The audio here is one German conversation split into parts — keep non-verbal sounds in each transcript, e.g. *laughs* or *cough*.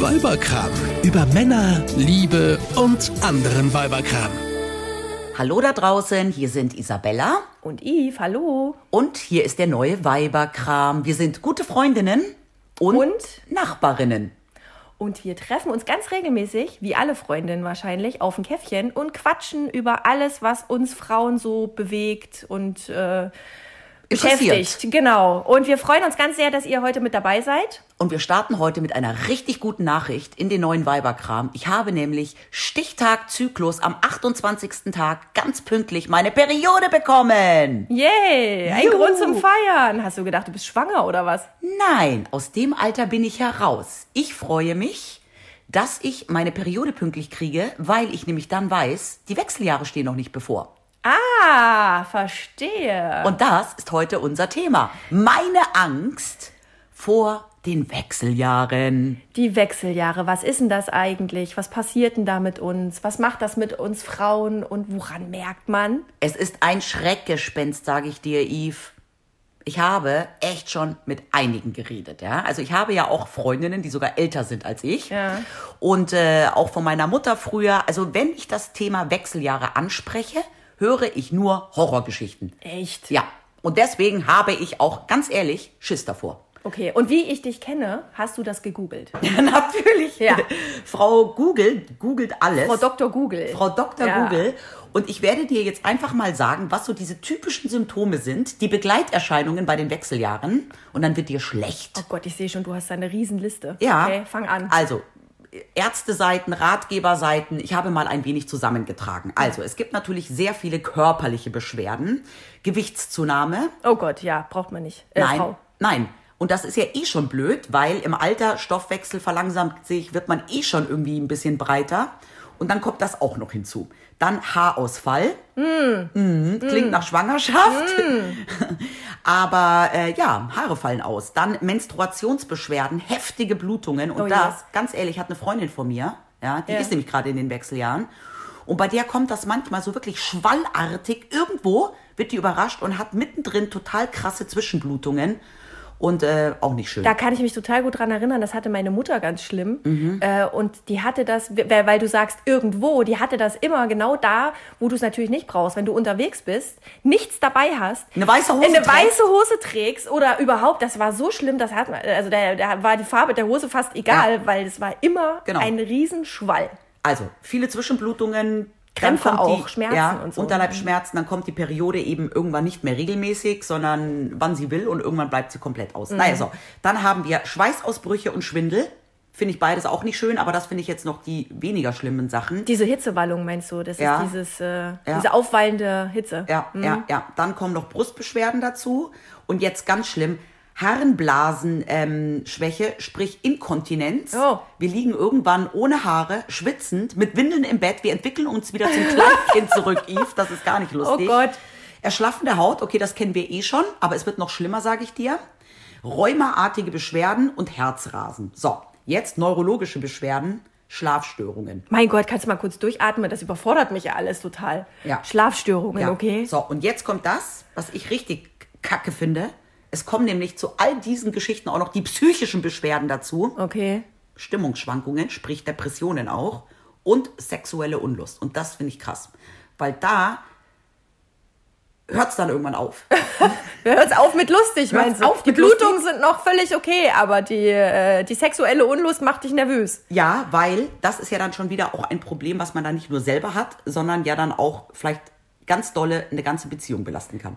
Weiberkram. Über Männer, Liebe und anderen Weiberkram. Hallo da draußen, hier sind Isabella Und Yves, hallo. und hier ist der neue Weiberkram. Wir sind gute Freundinnen und, Und? Nachbarinnen. Und wir treffen uns ganz regelmäßig, wie alle Freundinnen wahrscheinlich, auf ein Käffchen und quatschen über alles, was uns Frauen so bewegt und äh. Beschäftigt. Genau. Und wir freuen uns ganz sehr, dass ihr heute mit dabei seid. Und wir starten heute mit einer richtig guten Nachricht in den neuen Weiberkram. Ich habe nämlich Stichtag Zyklus am 28. Tag ganz pünktlich meine Periode bekommen. Yay! Ein Juhu. Grund zum Feiern. Hast du gedacht, du bist schwanger oder was? Nein, aus dem Alter bin ich heraus. Ich freue mich, dass ich meine Periode pünktlich kriege, weil ich nämlich dann weiß, die Wechseljahre stehen noch nicht bevor. Ah, verstehe. Und das ist heute unser Thema. Meine Angst vor den Wechseljahren. Die Wechseljahre, was ist denn das eigentlich? Was passiert denn da mit uns? Was macht das mit uns Frauen und woran merkt man? Es ist ein Schreckgespenst, sage ich dir, Yves. Ich habe echt schon mit einigen geredet, ja. Also ich habe ja auch Freundinnen, die sogar älter sind als ich. Ja. Und äh, auch von meiner Mutter früher. Also wenn ich das Thema Wechseljahre anspreche, höre ich nur Horrorgeschichten. Echt? Ja. Und deswegen habe ich auch ganz ehrlich Schiss davor. Okay, und wie ich dich kenne, hast du das gegoogelt. *laughs* Natürlich. Ja. *laughs* Frau Google googelt alles. Frau Dr. Google. Frau Dr. Ja. Google. Und ich werde dir jetzt einfach mal sagen, was so diese typischen Symptome sind, die Begleiterscheinungen bei den Wechseljahren. Und dann wird dir schlecht. Oh Gott, ich sehe schon, du hast da eine Riesenliste. Ja. Okay, fang an. Also, Ärzteseiten, Ratgeberseiten, ich habe mal ein wenig zusammengetragen. Also, es gibt natürlich sehr viele körperliche Beschwerden. Gewichtszunahme. Oh Gott, ja, braucht man nicht. Äh, nein, Frau. nein. Und das ist ja eh schon blöd, weil im Alter Stoffwechsel verlangsamt sich, wird man eh schon irgendwie ein bisschen breiter. Und dann kommt das auch noch hinzu. Dann Haarausfall. Mhm, Klingt nach Schwangerschaft. *laughs* Aber äh, ja, Haare fallen aus. Dann Menstruationsbeschwerden, heftige Blutungen. Und Oh das, ganz ehrlich, hat eine Freundin von mir, ja, die Ja. ist nämlich gerade in den Wechseljahren. Und bei der kommt das manchmal so wirklich schwallartig. Irgendwo wird die überrascht und hat mittendrin total krasse Zwischenblutungen. Und äh, auch nicht schön. Da kann ich mich total gut dran erinnern, das hatte meine Mutter ganz schlimm. Mhm. Äh, und die hatte das, weil, du sagst irgendwo, die hatte das immer genau da, wo du es natürlich nicht brauchst. Wenn du unterwegs bist, nichts dabei hast, Eine weiße Hose eine trägst. weiße Hose trägst oder überhaupt, das war so schlimm, das hat also da, da war die Farbe der Hose fast egal, Ja. weil es war immer Genau. ein Riesenschwall. Also, viele Zwischenblutungen. Krämpfe auch, die, Schmerzen ja, und so. Unterleibsschmerzen, dann kommt die Periode eben irgendwann nicht mehr regelmäßig, sondern wann sie will und irgendwann bleibt sie komplett aus. Mhm. Naja, so. Dann haben wir Schweißausbrüche und Schwindel. Finde ich beides auch nicht schön, aber das finde ich jetzt noch die weniger schlimmen Sachen. Diese Hitzewallung meinst du? Das Ja. ist dieses, äh, diese aufwallende Hitze. Ja, Mhm. ja, ja. Dann kommen noch Brustbeschwerden dazu. Und jetzt ganz schlimm, Harnblasenschwäche, ähm, Schwäche, sprich Inkontinenz. Oh. Wir liegen irgendwann ohne Haare, schwitzend, mit Windeln im Bett. Wir entwickeln uns wieder zum Kleinkind zurück, *laughs* Yves. Das ist gar nicht lustig. Oh Gott. Erschlaffende Haut, okay, das kennen wir eh schon, aber es wird noch schlimmer, sage ich dir. Rheumaartige Beschwerden und Herzrasen. So, jetzt neurologische Beschwerden, Schlafstörungen. Mein Gott, kannst du mal kurz durchatmen? Das überfordert mich ja alles total. Ja. Schlafstörungen, Ja. okay? So, und jetzt kommt das, was ich richtig kacke finde. Es kommen nämlich zu all diesen Geschichten auch noch die psychischen Beschwerden dazu. Okay. Stimmungsschwankungen, sprich Depressionen auch. Und sexuelle Unlust. Und das finde ich krass. Weil da hört es dann irgendwann auf. *laughs* Hört's auf mit lustig, meinst du? auf die Blutungen sind noch völlig okay, aber die, äh, die sexuelle Unlust macht dich nervös. Ja, weil das ist ja dann schon wieder auch ein Problem, was man dann nicht nur selber hat, sondern ja dann auch vielleicht ganz dolle eine ganze Beziehung belasten kann.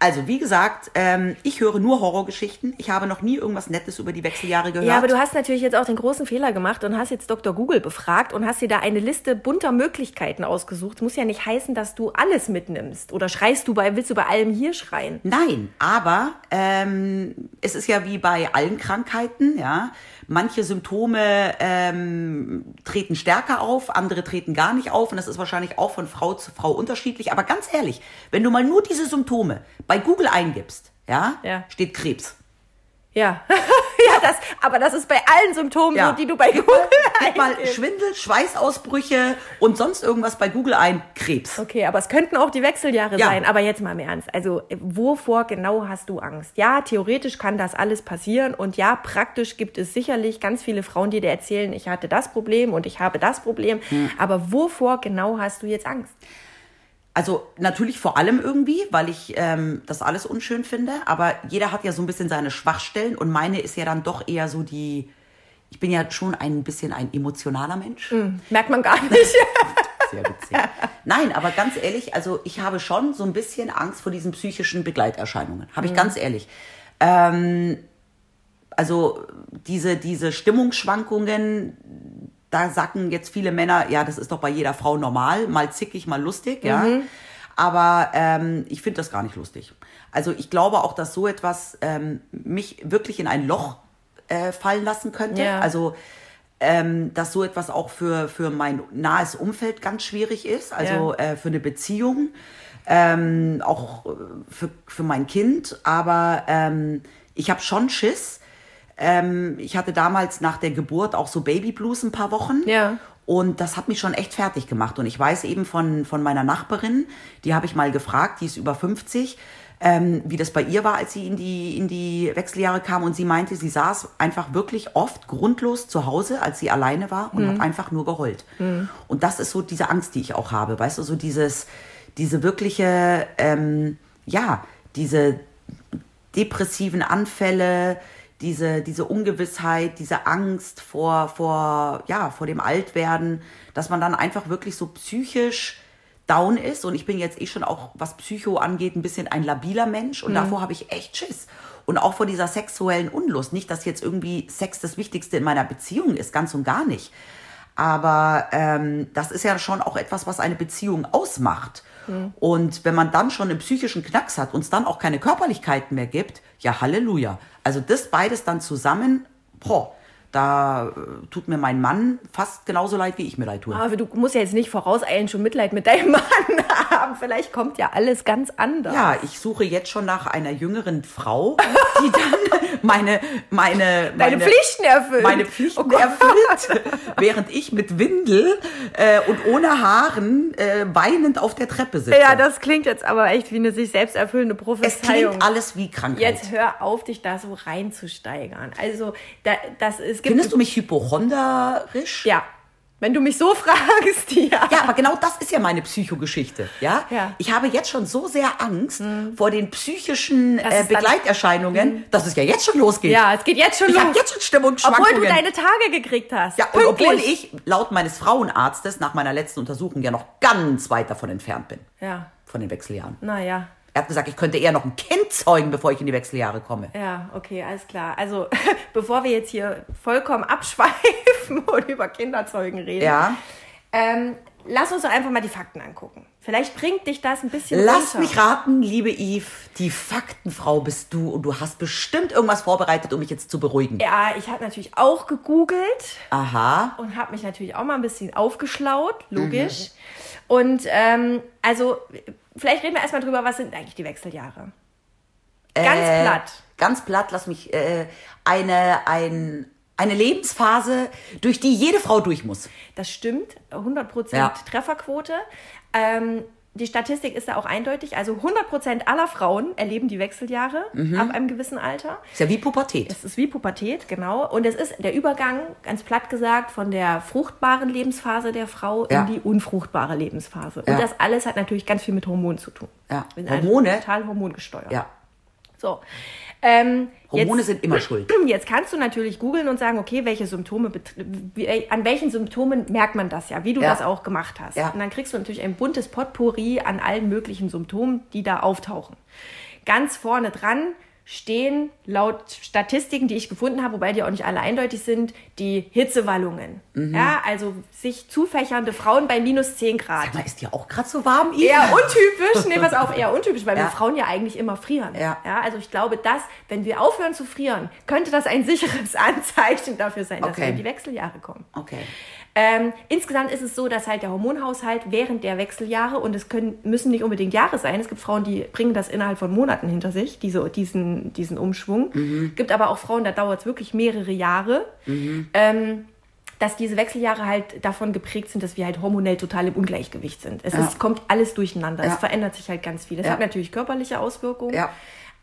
Also, wie gesagt, ähm, ich höre nur Horrorgeschichten. Ich habe noch nie irgendwas Nettes über die Wechseljahre gehört. Ja, aber du hast natürlich jetzt auch den großen Fehler gemacht und hast jetzt Dr. Google befragt und hast dir da eine Liste bunter Möglichkeiten ausgesucht. Muss ja nicht heißen, dass du alles mitnimmst. Oder schreist du bei, willst du bei allem hier schreien? Nein, aber ähm, es ist ja wie bei allen Krankheiten, ja. Manche Symptome ähm, treten stärker auf, andere treten gar nicht auf und das ist wahrscheinlich auch von Frau zu Frau unterschiedlich. Aber ganz ehrlich, wenn du mal nur diese Symptome bei Google eingibst, ja, Ja. steht Krebs. Ja, *laughs* ja, das, Aber das ist bei allen Symptomen Ja. so, die du bei Google mal, gib mal eingibst. Schwindel, Schweißausbrüche und sonst irgendwas bei Google ein. Krebs. Okay, aber es könnten auch die Wechseljahre Ja. sein. Aber jetzt mal im Ernst. Also, wovor genau hast du Angst? Ja, theoretisch kann das alles passieren. Und ja, praktisch gibt es sicherlich ganz viele Frauen, die dir erzählen, ich hatte das Problem und ich habe das Problem. Hm. Aber wovor genau hast du jetzt Angst? Also natürlich vor allem irgendwie, weil ich ähm, das alles unschön finde. Aber jeder hat ja so ein bisschen seine Schwachstellen und meine ist ja dann doch eher so die. Ich bin ja schon ein bisschen ein emotionaler Mensch. Merkt man gar nicht. *laughs* Sehr witzig. Nein, aber ganz ehrlich, also ich habe schon so ein bisschen Angst vor diesen psychischen Begleiterscheinungen. Habe ich ganz ehrlich. Ähm, also diese, diese Stimmungsschwankungen, da sagen jetzt viele Männer, ja, das ist doch bei jeder Frau normal, mal zickig, mal lustig, ja. Aber ähm, ich finde das gar nicht lustig. Also ich glaube auch, dass so etwas ähm, mich wirklich in ein Loch äh, fallen lassen könnte. Ja. Also ähm, dass so etwas auch für, für mein nahes Umfeld ganz schwierig ist, also Ja. äh, für eine Beziehung, ähm, auch äh, für, für mein Kind. Aber ähm, ich habe schon Schiss. Ähm, ich hatte damals nach der Geburt auch so Babyblues ein paar Wochen. Ja. Und das hat mich schon echt fertig gemacht. Und ich weiß eben von, von meiner Nachbarin, die habe ich mal gefragt, die ist über 50, ähm, wie das bei ihr war, als sie in die, in die Wechseljahre kam. Und sie meinte, sie saß einfach wirklich oft grundlos zu Hause, als sie alleine war und hat einfach nur geheult. Und das ist so diese Angst, die ich auch habe. Weißt du, so dieses, diese wirkliche, ähm, ja, diese depressiven Anfälle, diese, diese Ungewissheit, diese Angst vor, vor, ja, vor dem Altwerden, dass man dann einfach wirklich so psychisch down ist. Und ich bin jetzt eh schon auch, was Psycho angeht, ein bisschen ein labiler Mensch. Und davor habe ich echt Schiss. Und auch vor dieser sexuellen Unlust. Nicht, dass jetzt irgendwie Sex das Wichtigste in meiner Beziehung ist, ganz und gar nicht. Aber ähm, das ist ja schon auch etwas, was eine Beziehung ausmacht. Und wenn man dann schon einen psychischen Knacks hat und es dann auch keine Körperlichkeiten mehr gibt, ja Halleluja. Also das beides dann zusammen, boah, da äh, tut mir mein Mann fast genauso leid, wie ich mir leid tue. Aber du musst ja jetzt nicht vorauseilen, schon Mitleid mit deinem *laughs* Mann haben. Vielleicht kommt ja alles ganz anders. Ja, ich suche jetzt schon nach einer jüngeren Frau, die dann *laughs* meine, meine, meine Pflichten erfüllt. meine Pflichten Oh erfüllt, *laughs* während ich mit Windel äh, und ohne Haaren äh, weinend auf der Treppe sitze. Ja, das klingt jetzt aber echt wie eine sich selbst erfüllende es Prophezeiung. klingt alles wie Krankheit. Jetzt hör auf, dich da so reinzusteigern. Also, da, das, es gibt. Findest du mich hypochonderisch? Ja. Wenn du mich so *laughs* fragst, ja. Ja, aber genau das ist ja meine Psychogeschichte, ja? Ja. Ich habe jetzt schon so sehr Angst vor den psychischen äh, Begleiterscheinungen, dass es ja jetzt schon losgeht. Ja, es geht jetzt schon ich los. habe jetzt schon Stimmungsschwankungen. Obwohl du deine Tage gekriegt hast. ja, und obwohl ich laut meines Frauenarztes nach meiner letzten Untersuchung ja noch ganz weit davon entfernt bin, Ja, von den Wechseljahren. naja. Er hat gesagt, ich könnte eher noch ein Kind zeugen, bevor ich in die Wechseljahre komme. Ja, okay, alles klar. Also, *laughs* bevor wir jetzt hier vollkommen abschweifen *laughs* und über Kinderzeugen reden, Ja. ähm, lass uns doch einfach mal die Fakten angucken. Vielleicht bringt dich das ein bisschen Lass runter. mich raten, liebe Yves, die Faktenfrau bist du und du hast bestimmt irgendwas vorbereitet, um mich jetzt zu beruhigen. Ja, ich habe natürlich auch gegoogelt Aha. und habe mich natürlich auch mal ein bisschen aufgeschlaut, logisch. Mhm. Und ähm, also, vielleicht reden wir erstmal drüber, was sind eigentlich die Wechseljahre? Ganz Äh, platt. Ganz platt, lass mich äh, eine, ein, eine Lebensphase, durch die jede Frau durch muss. Das stimmt, 100% Ja. Trefferquote. Ähm, die Statistik ist da auch eindeutig. Also 100% aller Frauen erleben die Wechseljahre Mhm. ab einem gewissen Alter. Ist ja wie Pubertät. Es ist wie Pubertät, genau. Und es ist der Übergang, ganz platt gesagt, von der fruchtbaren Lebensphase der Frau Ja. in die unfruchtbare Lebensphase. Ja. Und das alles hat natürlich ganz viel mit Hormonen zu tun. Ja. Also Hormone? total hormongesteuert. Ja. So. Ähm, Hormone jetzt, sind immer schuld. *clears throat* Jetzt kannst du natürlich googeln und sagen, okay, welche Symptome, wie, an welchen Symptomen merkt man das ja, wie du Ja. das auch gemacht hast. Ja. Und dann kriegst du natürlich ein buntes Potpourri an allen möglichen Symptomen, die da auftauchen. Ganz vorne dran stehen laut Statistiken, die ich gefunden habe, wobei die auch nicht alle eindeutig sind, die Hitzewallungen. Mhm. Ja, also sich zufächernde Frauen bei minus 10 Grad. Sag mal, ist dir auch gerade so warm, Yves? Eher untypisch, nee, pass auf, eher untypisch, weil Ja. wir Frauen ja eigentlich immer frieren. Ja. also ich glaube, dass, wenn wir aufhören zu frieren, könnte das ein sicheres *laughs* Anzeichen dafür sein, dass Okay. wir in die Wechseljahre kommen. Okay. Ähm, insgesamt ist es so, dass halt der Hormonhaushalt während der Wechseljahre, und es können, müssen nicht unbedingt Jahre sein, es gibt Frauen, die bringen das innerhalb von Monaten hinter sich, diese, diesen, diesen Umschwung. Mhm. gibt aber auch Frauen, da dauert es wirklich mehrere Jahre. Mhm. Ähm, dass diese Wechseljahre halt davon geprägt sind, dass wir halt hormonell total im Ungleichgewicht sind. Es Ja. ist, kommt alles durcheinander. Ja. Es verändert sich halt ganz viel. Es Ja. hat natürlich körperliche Auswirkungen.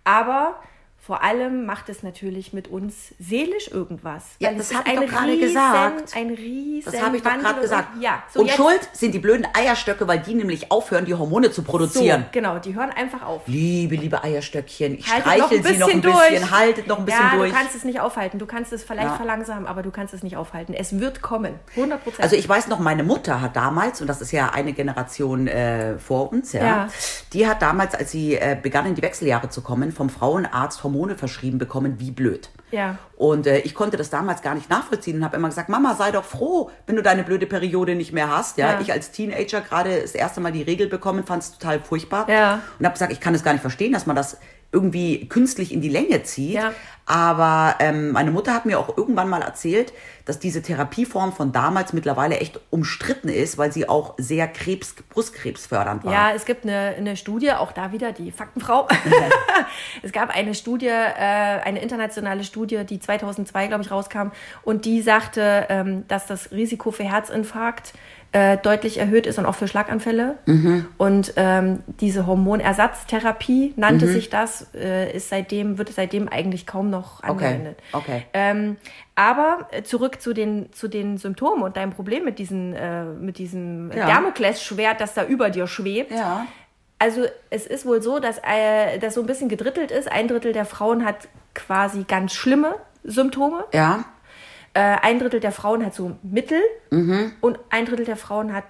Aber vor allem macht es natürlich mit uns seelisch irgendwas. Ja, das es hab ist ich doch gerade riesen, gesagt. Ein riesen Das habe ich doch gerade und- gesagt. Ja, so und schuld sind die blöden Eierstöcke, weil die nämlich aufhören, die Hormone zu So, produzieren. genau, die hören einfach auf. Liebe, liebe Eierstöckchen, ich Haltet noch streichel ein sie noch ein bisschen bisschen, durch. haltet noch ein bisschen ja, durch. du kannst es nicht aufhalten. Du kannst es vielleicht Ja. verlangsamen, aber du kannst es nicht aufhalten. Es wird kommen. 100 Prozent. Also ich weiß noch, meine Mutter hat damals, und das ist ja eine Generation äh, vor uns, ja, Ja. die hat damals, als sie äh, begann in die Wechseljahre zu kommen, vom Frauenarzt Hormone verschrieben bekommen, wie blöd. Ja. Und äh, ich konnte das damals gar nicht nachvollziehen und habe immer gesagt, Mama, sei doch froh, wenn du deine blöde Periode nicht mehr hast. Ja, Ja. ich als Teenager gerade das erste Mal die Regel bekommen, fand es total furchtbar. Ja. Und habe gesagt, ich kann es gar nicht verstehen, dass man das irgendwie künstlich in die Länge zieht. Ja. Aber ähm, meine Mutter hat mir auch irgendwann mal erzählt, dass diese Therapieform von damals mittlerweile echt umstritten ist, weil sie auch sehr Krebs, Brustkrebs fördernd war. Ja, es gibt eine, eine Studie, auch da wieder die Faktenfrau. *laughs* es gab eine Studie, äh, eine internationale Studie, die 2002, glaube ich, rauskam und die sagte, ähm, dass das Risiko für Herzinfarkt äh, deutlich erhöht ist und auch für Schlaganfälle. Mhm. Und ähm, diese Hormonersatztherapie Mhm. nannte sich das, äh, ist seitdem, wird seitdem eigentlich kaum noch angewendet. okay. Ähm, aber äh, zurück zu den, zu den Symptomen und deinem Problem mit, diesen, äh, mit diesem Ja. Damoklesschwert, das da über dir schwebt. Ja. Also es ist wohl so, dass äh, das so ein bisschen gedrittelt ist. Ein Drittel der Frauen hat quasi ganz schlimme Symptome. Ja. Äh, ein Drittel der Frauen hat so Mittel. Mhm. Und ein Drittel der Frauen hat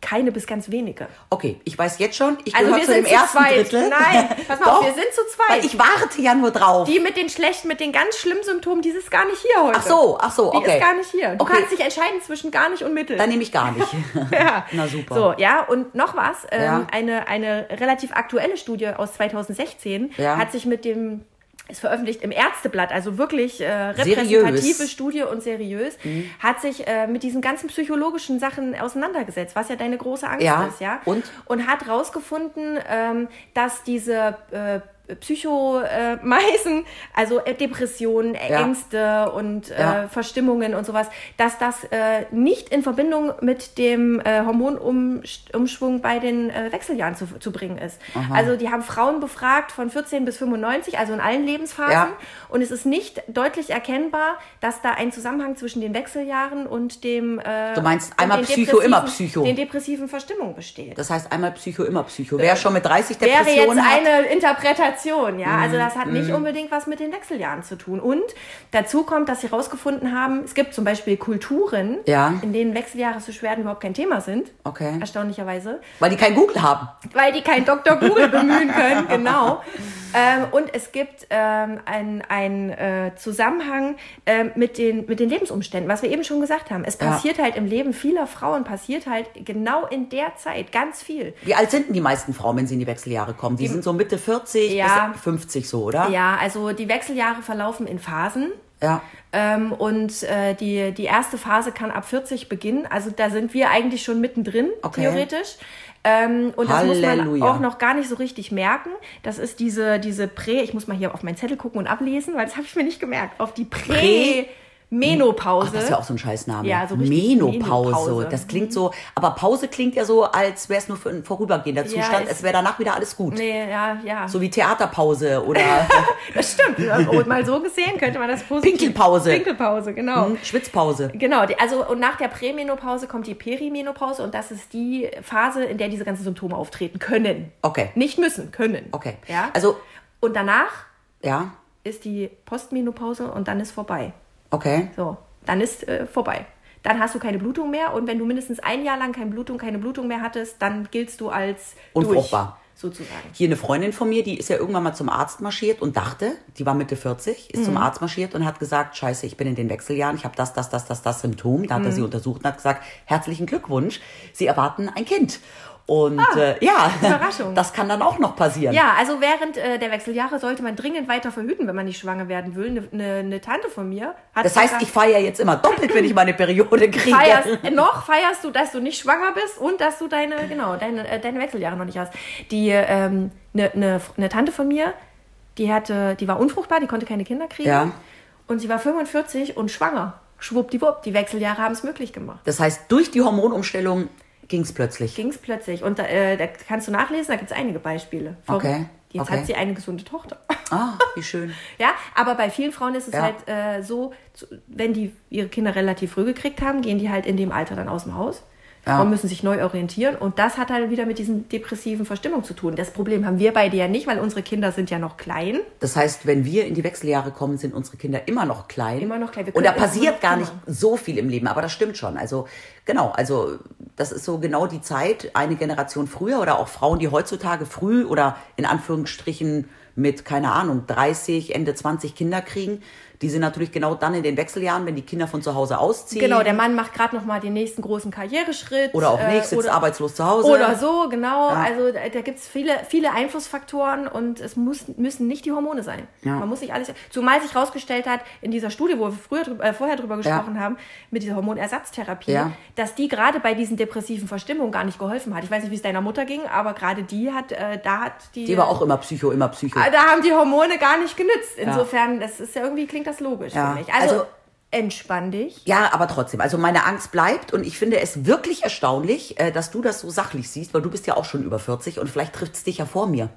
keine bis ganz wenige. Okay, ich weiß jetzt schon, ich Also gehöre wir zu dem sind zu ersten zweit. Drittel. Nein, *laughs* pass mal auf, Doch, wir sind zu zweit. Weil ich warte ja nur drauf. Die mit den schlechten, mit den ganz schlimmen Symptomen, die ist gar nicht hier heute. Ach so, ach so, Die okay. ist gar nicht hier. Du Okay. kannst dich entscheiden zwischen gar nicht und Mittel. Dann nehme ich gar nicht. *laughs* Ja. Na super. So, ja, und noch was. Ähm, Ja. eine, eine relativ aktuelle Studie aus 2016 Ja. hat sich mit dem, ist veröffentlicht im Ärzteblatt, also wirklich äh, repräsentative Seriös. Mhm. Studie und seriös, hat sich äh, mit diesen ganzen psychologischen Sachen auseinandergesetzt, was ja deine große Angst Ja. ist, ja. Und? Und hat rausgefunden, ähm, dass diese äh, Psychomeisen, also äh, Depressionen, äh, Ja. Ängste und äh, Ja. Verstimmungen und sowas, dass das äh, nicht in Verbindung mit dem äh, Hormonumschwung bei den äh, Wechseljahren zu, zu bringen ist. Also die haben Frauen befragt von 14 bis 95, also in allen Lebensphasen. Ja. Und es ist nicht deutlich erkennbar, dass da ein Zusammenhang zwischen den Wechseljahren und dem äh, Du meinst und einmal den Psycho, immer depressiven- Psycho. Den depressiven Verstimmungen besteht. Das heißt einmal Psycho, immer Psycho. Wer schon mit 30 Wäre jetzt Depressionen hat, eine Interpretation, ja. Also das Mhm. hat nicht unbedingt was mit den Wechseljahren zu tun. Und dazu kommt, dass sie herausgefunden haben, es gibt zum Beispiel Kulturen, Ja. in denen Wechseljahresbeschwerden überhaupt kein Thema sind. Okay. Erstaunlicherweise. weil die kein Google haben. Weil die kein Dr. Google bemühen können, genau. *laughs* Ähm, und es gibt ähm, einen äh, Zusammenhang ähm, mit, den, mit den Lebensumständen, was wir eben schon gesagt haben. Es Ja. passiert halt im Leben vieler Frauen, passiert halt genau in der Zeit ganz viel. Wie alt sind denn die meisten Frauen, wenn sie in die Wechseljahre kommen? Die, sind so Mitte 40 Ja. bis 50 so, oder? Ja, also die Wechseljahre verlaufen in Phasen. Ja. Ähm, und äh, die, die erste Phase kann ab 40 beginnen. Also da sind wir eigentlich schon mittendrin, Okay. theoretisch. Ähm, und das muss man auch noch gar nicht so richtig merken. Das ist diese, diese Prä, ich muss mal hier auf meinen Zettel gucken und ablesen, weil das habe ich mir nicht gemerkt. Auf die Prä- Prä-Menopause. Ach, das ist ja auch so ein Scheißname. Ja, so Menopause. Menopause. Das klingt so, aber Pause klingt ja so, als wäre es nur für ein vorübergehender Ja, Zustand, ist- als wäre danach wieder alles gut. Nee, ja, ja. So wie Theaterpause oder *laughs* das stimmt. Und mal so gesehen könnte man das positiv. Pinkelpause. Pinkelpause, genau. hm, Schwitzpause. Genau, also und nach der Prämenopause kommt die Perimenopause und das ist die Phase, in der diese ganzen Symptome auftreten können. Okay. Nicht müssen, können. Okay. Ja? Also, und danach ja, ist die Postmenopause und dann ist vorbei. Okay. So, dann ist äh, vorbei. Dann hast du keine Blutung mehr und wenn du mindestens ein Jahr lang keine Blutung, keine Blutung mehr hattest, dann giltst du als Unfruchtbar. durch, sozusagen. Hier eine Freundin von mir, die ist ja irgendwann mal zum Arzt marschiert und dachte, die war Mitte 40, ist Mhm. zum Arzt marschiert und hat gesagt, scheiße, ich bin in den Wechseljahren, ich habe das, das, das, das, das Symptom. Da hat er Mhm. sie untersucht und hat gesagt, herzlichen Glückwunsch, Sie erwarten ein Kind. Und äh, ja, *laughs* das kann dann auch noch passieren. Ja, also während äh, der Wechseljahre sollte man dringend weiter verhüten, wenn man nicht schwanger werden will. Eine ne, ne Tante von mir hat Das heißt, ich feiere jetzt immer doppelt, wenn ich meine Periode *laughs* kriege. feierst, noch feierst du, dass du nicht schwanger bist und dass du deine, genau, deine, äh, deine Wechseljahre noch nicht hast. Die, ähm, eine ne, ne Tante von mir, die hatte, die war unfruchtbar, die konnte keine Kinder kriegen. Ja. Und sie war 45 und schwanger. Schwuppdiwupp, die Wechseljahre haben es möglich gemacht. Das heißt, durch die Hormonumstellung ging es plötzlich. Ging es plötzlich. Und äh, da kannst du nachlesen, da gibt es einige Beispiele. Verrückt. Okay, Jetzt okay. hat sie eine gesunde Tochter. Ah, *laughs* wie schön. Ja, aber bei vielen Frauen ist es Ja. halt äh, so, wenn die ihre Kinder relativ früh gekriegt haben, gehen die halt in dem Alter dann aus dem Haus. Ja. Frauen müssen sich neu orientieren und das hat halt wieder mit diesen depressiven Verstimmungen zu tun. Das Problem haben wir beide ja nicht, weil unsere Kinder sind ja noch klein. Das heißt, wenn wir in die Wechseljahre kommen, sind unsere Kinder immer noch klein. Immer noch klein. Und da passiert gar nicht so viel im Leben, aber das stimmt schon. Also genau, also das ist so genau die Zeit, eine Generation früher oder auch Frauen, die heutzutage früh oder in Anführungsstrichen mit, keine Ahnung, 30, Ende 20 Kinder kriegen, die sind natürlich genau dann in den Wechseljahren, wenn die Kinder von zu Hause ausziehen. Genau, der Mann macht gerade noch mal den nächsten großen Karriereschritt. Oder auch nicht, äh, sitzt oder- arbeitslos zu Hause. Oder so, genau. Ja. Also da, da gibt es viele, viele Einflussfaktoren und es muss, müssen nicht die Hormone sein. Ja. Man muss nicht alles. Zumal sich herausgestellt hat, in dieser Studie, wo wir früher, äh, vorher drüber gesprochen haben, mit dieser Hormonersatztherapie, Ja. dass die gerade bei diesen depressiven Verstimmungen gar nicht geholfen hat. Ich weiß nicht, wie es deiner Mutter ging, aber gerade die hat, äh, da hat die. Die war auch immer Psycho, immer Psycho. Ah, Da haben die Hormone gar nicht genützt. Insofern, das ist ja irgendwie klingt das logisch Ja. für mich. Also, Also- entspann dich. Ja, aber trotzdem. Also meine Angst bleibt und ich finde es wirklich erstaunlich, äh, dass du das so sachlich siehst, weil du bist ja auch schon über 40 und vielleicht trifft es dich ja vor mir.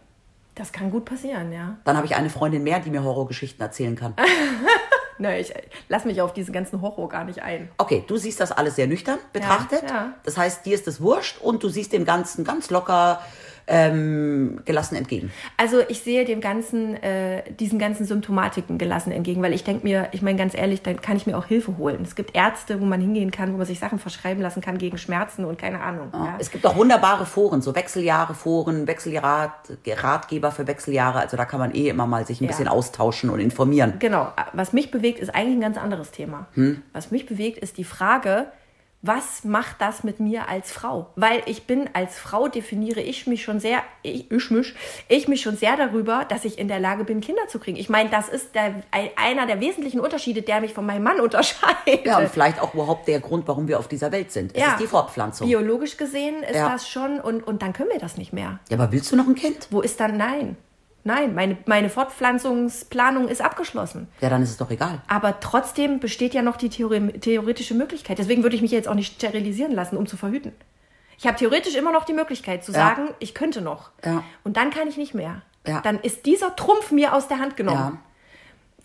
Das kann gut passieren, ja. Dann habe ich eine Freundin mehr, die mir Horrorgeschichten erzählen kann. *laughs* Nö, ich äh, lass mich auf diesen ganzen Horror gar nicht ein. Okay, du siehst das alles sehr nüchtern betrachtet. ja. Das heißt, dir ist es wurscht und du siehst dem Ganzen ganz locker ähm, gelassen entgegen. Also ich sehe dem ganzen, äh, diesen ganzen Symptomatiken gelassen entgegen, weil ich denke mir, ich meine ganz ehrlich, dann kann ich mir auch Hilfe holen. Es gibt Ärzte, wo man hingehen kann, wo man sich Sachen verschreiben lassen kann gegen Schmerzen und keine Ahnung. Ja. Es gibt auch wunderbare Foren, so Wechseljahre-Foren, Wechseljahrratgeber für Wechseljahre. Also da kann man eh immer mal sich ein Ja. bisschen austauschen und informieren. Genau, was mich bewegt, ist eigentlich ein ganz anderes Thema. Hm? Was mich bewegt, ist die Frage, was macht das mit mir als Frau? Weil ich bin als Frau definiere ich mich schon sehr, ich, ich mich, ich mich schon sehr darüber, dass ich in der Lage bin, Kinder zu kriegen. Ich meine, das ist der, ein- einer der wesentlichen Unterschiede, der mich von meinem Mann *laughs* unterscheidet. Ja, und vielleicht auch überhaupt der Grund, warum wir auf dieser Welt sind. Es Ja. ist die Fortpflanzung. Biologisch gesehen ist Ja. das schon und, und dann können wir das nicht mehr. Ja, aber willst du noch ein Kind? Wo ist dann nein? Nein, meine, meine Fortpflanzungsplanung ist abgeschlossen. Ja, dann ist es doch egal. Aber trotzdem besteht ja noch die Theorie, theoretische Möglichkeit. Deswegen würde ich mich jetzt auch nicht sterilisieren lassen, um zu verhüten. Ich habe theoretisch immer noch die Möglichkeit zu Ja. sagen, ich könnte noch. Ja. Und dann kann ich nicht mehr. Ja. Dann ist dieser Trumpf mir aus der Hand genommen.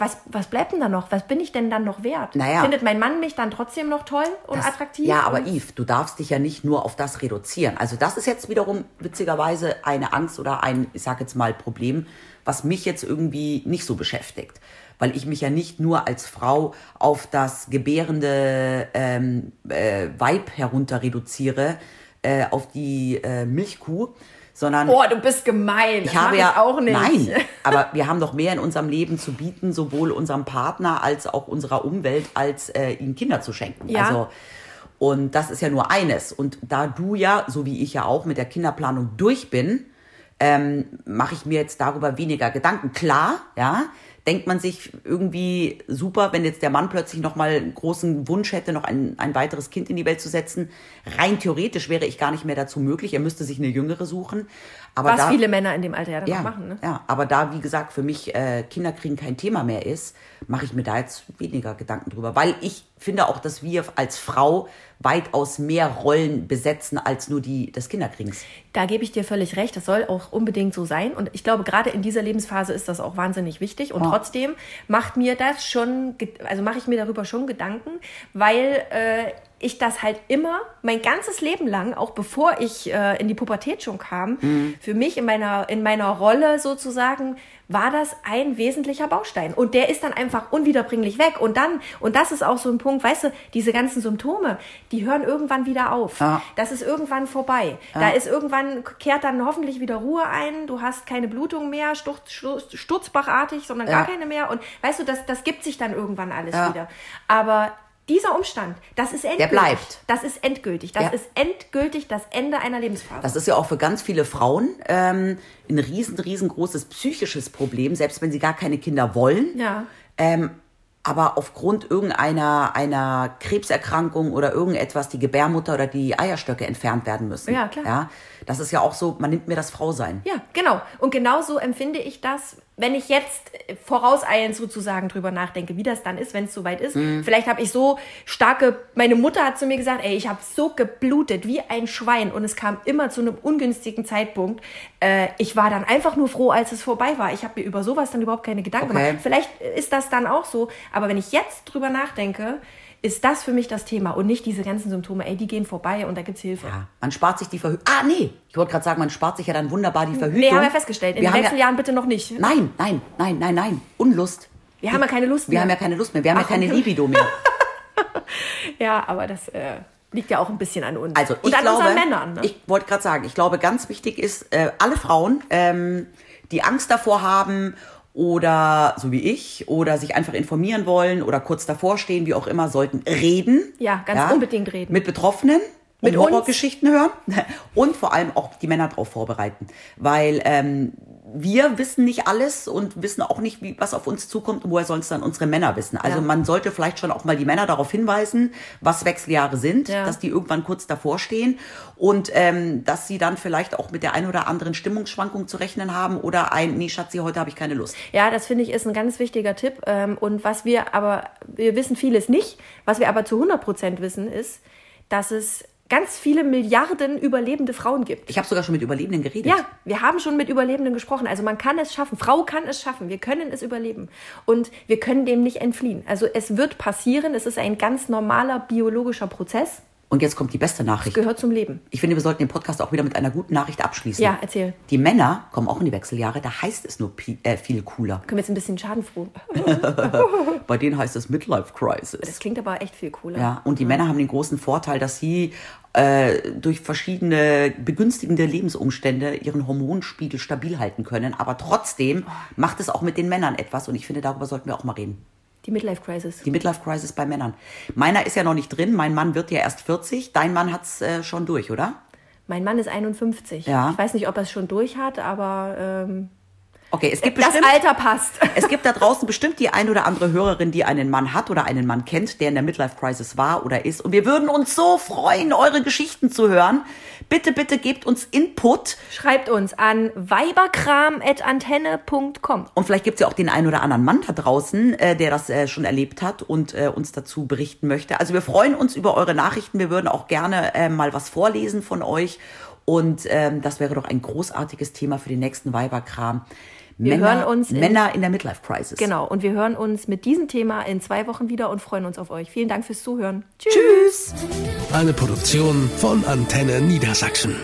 Was, was bleibt denn da noch? Was bin ich denn dann noch wert? Naja. Findet mein Mann mich dann trotzdem noch toll und Das- attraktiv? Ja, aber Yves, du darfst dich ja nicht nur auf das reduzieren. Also das ist jetzt wiederum witzigerweise eine Angst oder ein, ich sag jetzt mal, Problem, was mich jetzt irgendwie nicht so beschäftigt. Weil ich mich ja nicht nur als Frau auf das gebärende ähm, äh, Weib herunter reduziere, äh, auf die äh, Milchkuh, sondern Oh, du bist gemein. ich Das habe ja ich auch nicht. Nein, *laughs* aber wir haben doch mehr in unserem Leben zu bieten, sowohl unserem Partner als auch unserer Umwelt, als äh, ihnen Kinder zu schenken. Ja. Also und das ist ja nur eines. Und da du ja, so wie ich ja auch, mit der Kinderplanung durch bin, ähm, mache ich mir jetzt darüber weniger Gedanken. Klar, ja, denkt man sich irgendwie super, wenn jetzt der Mann plötzlich nochmal einen großen Wunsch hätte, noch ein, ein weiteres Kind in die Welt zu setzen. Rein theoretisch wäre ich gar nicht mehr dazu möglich. Er müsste sich eine Jüngere suchen. Aber Was da, viele Männer in dem Alter ja dann ja, auch machen. Ne? ja, aber da, wie gesagt, für mich äh, Kinderkriegen kein Thema mehr ist, mache ich mir da jetzt weniger Gedanken drüber. Weil ich finde auch, dass wir als Frau weitaus mehr Rollen besetzen als nur die des Kinderkriegens. Da gebe ich dir völlig recht. Das soll auch unbedingt so sein. Und ich glaube, gerade in dieser Lebensphase ist das auch wahnsinnig wichtig. Und trotzdem macht mir das schon, also mache ich mir darüber schon Gedanken, weil äh, ich das halt immer mein ganzes Leben lang, auch bevor ich äh, in die Pubertät schon kam, für mich in meiner, in meiner Rolle sozusagen, war das ein wesentlicher Baustein. Und der ist dann einfach unwiederbringlich weg. Und dann, und das ist auch so ein Punkt, weißt du, diese ganzen Symptome, die hören irgendwann wieder auf. Ja. Das ist irgendwann vorbei. Da ist irgendwann, kehrt dann hoffentlich wieder Ruhe ein. Du hast keine Blutung mehr, sturz, sturz, sturzbachartig, sondern Ja. gar keine mehr. Und weißt du, das, das gibt sich dann irgendwann alles Ja. wieder. Aber dieser Umstand, das ist endgültig. bleibt. Das ist endgültig. Das Ja. ist endgültig das Ende einer Lebensphase. Das ist ja auch für ganz viele Frauen ähm, ein riesen, riesengroßes psychisches Problem, selbst wenn sie gar keine Kinder wollen. Ja. Ähm, aber aufgrund irgendeiner einer Krebserkrankung oder irgendetwas die Gebärmutter oder die Eierstöcke entfernt werden müssen. Ja, klar. Ja, das ist ja auch so, man nimmt mir das Frausein. Ja, genau. Und genauso empfinde ich das, wenn ich jetzt äh, vorauseilend sozusagen drüber nachdenke, wie das dann ist, wenn es soweit ist. Mhm. Vielleicht habe ich so starke, meine Mutter hat zu mir gesagt, ey, ich habe so geblutet wie ein Schwein und es kam immer zu einem ungünstigen Zeitpunkt. Äh, ich war dann einfach nur froh, als es vorbei war. Ich habe mir über sowas dann überhaupt keine Gedanken Okay. gemacht. Vielleicht ist das dann auch so, aber wenn ich jetzt drüber nachdenke, ist das für mich das Thema und nicht diese ganzen Symptome, ey, die gehen vorbei und da gibt's Hilfe. Ja, man spart sich die Verhütung. Ah, nee, ich wollte gerade sagen, man spart sich ja dann wunderbar die Verhütung. Nee, haben wir festgestellt. In wir den nächsten ja, Jahren bitte noch nicht. Nein, nein, nein, nein, nein. Unlust. Wir haben ja keine Lust Wir mehr. haben ja keine Lust mehr. Wir haben Ach, ja keine okay. Libido mehr. *laughs* Ja, aber das äh, liegt ja auch ein bisschen an uns. Also und ich an glaube, unseren Männern. Ne? ich wollte gerade sagen, ich glaube, ganz wichtig ist, äh, alle Frauen, ähm, die Angst davor haben oder so wie ich oder sich einfach informieren wollen oder kurz davor stehen, wie auch immer, sollten reden. Ja, ganz unbedingt reden. Mit Betroffenen. Mit. Horrorgeschichten hören *laughs* und vor allem auch die Männer darauf vorbereiten, weil ähm, wir wissen nicht alles und wissen auch nicht, wie, was auf uns zukommt und woher sollen es dann unsere Männer wissen. Also Ja. man sollte vielleicht schon auch mal die Männer darauf hinweisen, was Wechseljahre sind, Ja. dass die irgendwann kurz davor stehen und ähm, dass sie dann vielleicht auch mit der ein oder anderen Stimmungsschwankung zu rechnen haben oder ein, nee Schatzi, heute habe ich keine Lust. Ja, das finde ich ist ein ganz wichtiger Tipp. Ähm, Und was wir aber, wir wissen vieles nicht, was wir aber zu 100 Prozent wissen, ist, dass es ganz viele Milliarden überlebende Frauen gibt. Ich habe sogar schon mit Überlebenden geredet. Ja, wir haben schon mit Überlebenden gesprochen. Also man kann es schaffen. Frau kann es schaffen. Wir können es überleben. Und wir können dem nicht entfliehen. Also es wird passieren. Es ist ein ganz normaler biologischer Prozess. Und jetzt kommt die beste Nachricht. Gehört zum Leben. Ich finde, wir sollten den Podcast auch wieder mit einer guten Nachricht abschließen. Ja, erzähl. Die Männer kommen auch in die Wechseljahre, da heißt es nur äh, viel cooler. Können wir jetzt ein bisschen schadenfroh. *laughs* Bei denen heißt es Midlife Crisis. Das klingt aber echt viel cooler. Ja, und die Männer haben den großen Vorteil, dass sie äh, durch verschiedene begünstigende Lebensumstände ihren Hormonspiegel stabil halten können. Aber trotzdem macht es auch mit den Männern etwas und ich finde, darüber sollten wir auch mal reden. Die Midlife Crisis. Die Midlife Crisis bei Männern. Meiner ist ja noch nicht drin, mein Mann wird ja erst 40, dein Mann hat's äh, schon durch, oder? Mein Mann ist 51. Ja. Ich weiß nicht, ob er es schon durch hat, aber ähm, Okay, es gibt das bestimmt, Alter passt. *laughs* es gibt da draußen bestimmt die ein oder andere Hörerin, die einen Mann hat oder einen Mann kennt, der in der Midlife Crisis war oder ist. Und wir würden uns so freuen, eure Geschichten zu hören. Bitte, bitte gebt uns Input. Schreibt uns an weiberkram.antenne.com. Und vielleicht gibt es ja auch den einen oder anderen Mann da draußen, äh, der das äh, schon erlebt hat und äh, uns dazu berichten möchte. Also wir freuen uns über eure Nachrichten. Wir würden auch gerne äh, mal was vorlesen von euch. Und ähm, das wäre doch ein großartiges Thema für den nächsten Weiberkram. Wir Männer, hören uns in- Männer in der Midlife Crisis. Genau, und wir hören uns mit diesem Thema in zwei Wochen wieder und freuen uns auf euch. Vielen Dank fürs Zuhören. Tschüss. Eine Produktion von Antenne Niedersachsen.